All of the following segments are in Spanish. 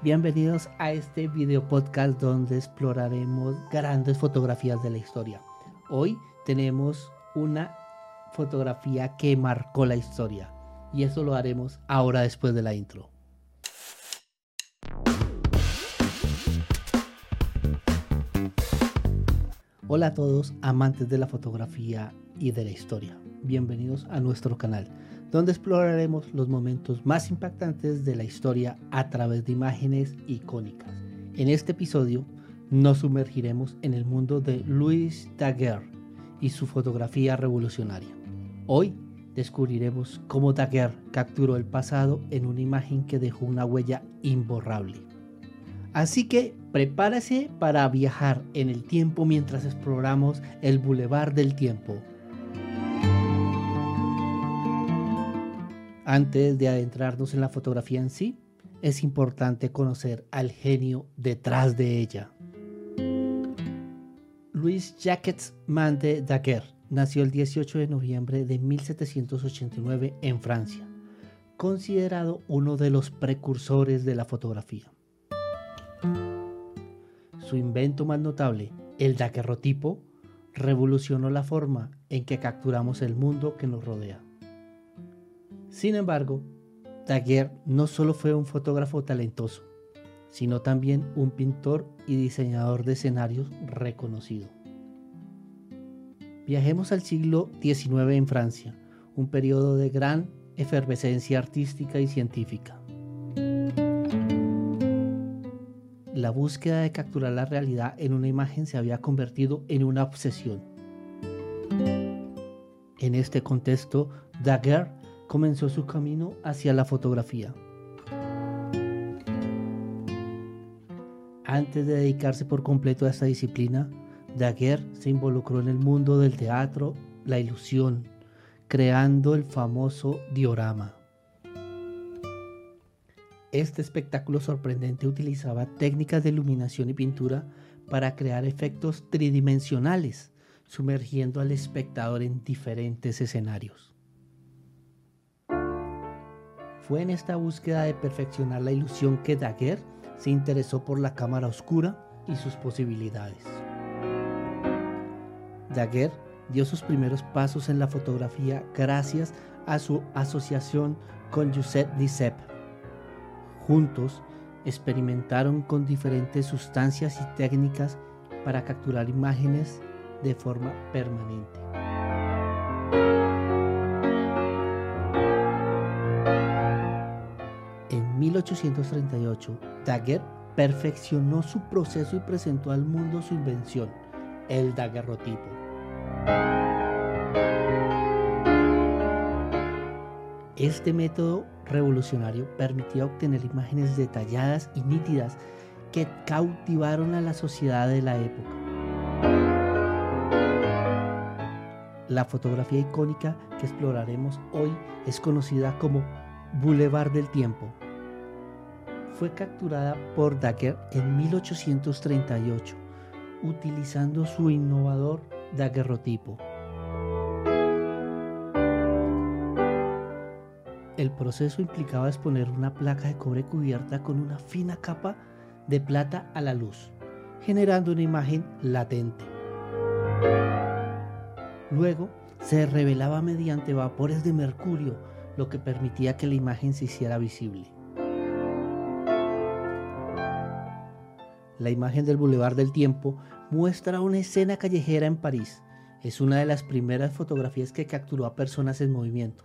Bienvenidos a este video podcast donde exploraremos grandes fotografías de la historia. Hoy tenemos una fotografía que marcó la historia y eso lo haremos ahora después de la intro. Hola a todos amantes de la fotografía y de la historia. Bienvenidos a nuestro canal donde exploraremos los momentos más impactantes de la historia a través de imágenes icónicas. En este episodio nos sumergiremos en el mundo de Louis Daguerre y su fotografía revolucionaria. Hoy descubriremos cómo Daguerre capturó el pasado en una imagen que dejó una huella imborrable. Así que prepárese para viajar en el tiempo mientras exploramos el Boulevard del Tiempo Antes de adentrarnos en la fotografía en sí, es importante conocer al genio detrás de ella. Louis Jacques Mande Daguerre nació el 18 de noviembre de 1789 en Francia, considerado uno de los precursores de la fotografía. Su invento más notable, el daguerrotipo, revolucionó la forma en que capturamos el mundo que nos rodea. Sin embargo, Daguerre no solo fue un fotógrafo talentoso, sino también un pintor y diseñador de escenarios reconocido. Viajemos al siglo XIX en Francia, un periodo de gran efervescencia artística y científica. La búsqueda de capturar la realidad en una imagen se había convertido en una obsesión. En este contexto, Daguerre comenzó su camino hacia la fotografía. Antes de dedicarse por completo a esta disciplina, Daguerre se involucró en el mundo del teatro, la ilusión, creando el famoso diorama. Este espectáculo sorprendente utilizaba técnicas de iluminación y pintura para crear efectos tridimensionales, sumergiendo al espectador en diferentes escenarios. Fue en esta búsqueda de perfeccionar la ilusión que Daguerre se interesó por la cámara oscura y sus posibilidades. Daguerre dio sus primeros pasos en la fotografía gracias a su asociación con Joseph Dissep. Juntos experimentaron con diferentes sustancias y técnicas para capturar imágenes de forma permanente. 1838, Daguerre perfeccionó su proceso y presentó al mundo su invención, el daguerrotipo. Este método revolucionario permitía obtener imágenes detalladas y nítidas que cautivaron a la sociedad de la época. La fotografía icónica que exploraremos hoy es conocida como Boulevard del Tiempo fue capturada por Daguerre en 1838, utilizando su innovador daguerrotipo. El proceso implicaba exponer una placa de cobre cubierta con una fina capa de plata a la luz, generando una imagen latente. Luego se revelaba mediante vapores de mercurio, lo que permitía que la imagen se hiciera visible. La imagen del Boulevard del Tiempo muestra una escena callejera en París. Es una de las primeras fotografías que capturó a personas en movimiento.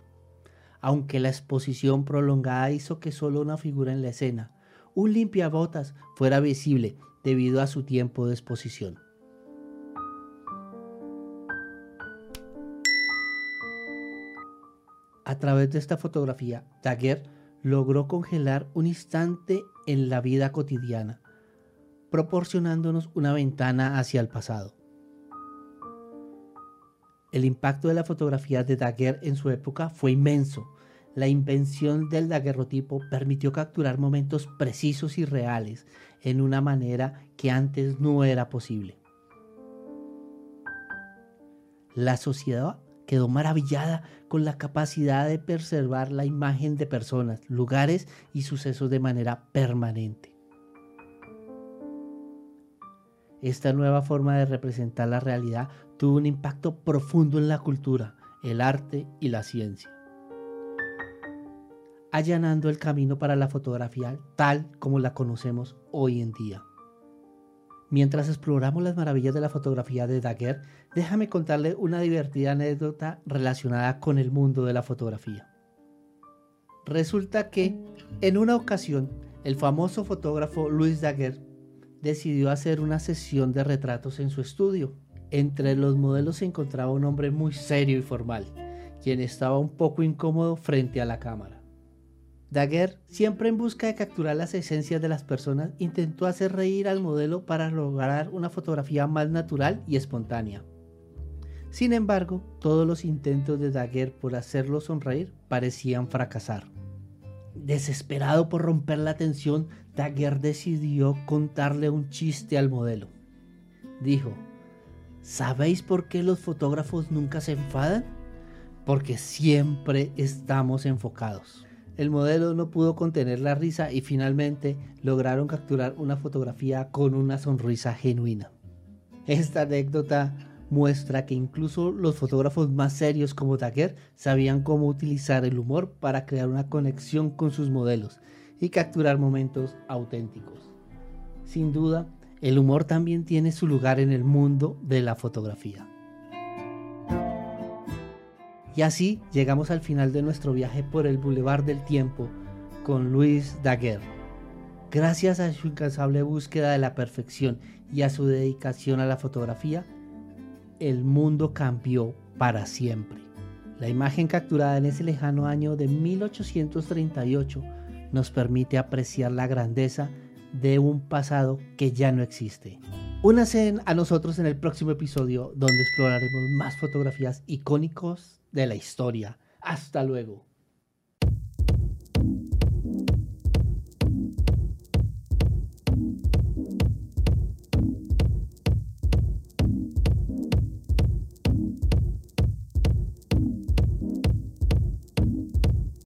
Aunque la exposición prolongada hizo que solo una figura en la escena, un limpiabotas, fuera visible debido a su tiempo de exposición. A través de esta fotografía, Daguerre logró congelar un instante en la vida cotidiana proporcionándonos una ventana hacia el pasado. El impacto de la fotografía de Daguerre en su época fue inmenso. La invención del daguerrotipo permitió capturar momentos precisos y reales en una manera que antes no era posible. La sociedad quedó maravillada con la capacidad de preservar la imagen de personas, lugares y sucesos de manera permanente. Esta nueva forma de representar la realidad tuvo un impacto profundo en la cultura, el arte y la ciencia, allanando el camino para la fotografía tal como la conocemos hoy en día. Mientras exploramos las maravillas de la fotografía de Daguerre, déjame contarle una divertida anécdota relacionada con el mundo de la fotografía. Resulta que, en una ocasión, el famoso fotógrafo Louis Daguerre decidió hacer una sesión de retratos en su estudio. Entre los modelos se encontraba un hombre muy serio y formal, quien estaba un poco incómodo frente a la cámara. Daguerre, siempre en busca de capturar las esencias de las personas, intentó hacer reír al modelo para lograr una fotografía más natural y espontánea. Sin embargo, todos los intentos de Daguerre por hacerlo sonreír parecían fracasar. Desesperado por romper la tensión, Daguerre decidió contarle un chiste al modelo. Dijo, ¿sabéis por qué los fotógrafos nunca se enfadan? Porque siempre estamos enfocados. El modelo no pudo contener la risa y finalmente lograron capturar una fotografía con una sonrisa genuina. Esta anécdota muestra que incluso los fotógrafos más serios como Daguerre sabían cómo utilizar el humor para crear una conexión con sus modelos y capturar momentos auténticos. Sin duda, el humor también tiene su lugar en el mundo de la fotografía. Y así llegamos al final de nuestro viaje por el Boulevard del Tiempo con Luis Daguerre. Gracias a su incansable búsqueda de la perfección y a su dedicación a la fotografía, el mundo cambió para siempre. La imagen capturada en ese lejano año de 1838 nos permite apreciar la grandeza de un pasado que ya no existe. Únase a nosotros en el próximo episodio donde exploraremos más fotografías icónicos de la historia. Hasta luego.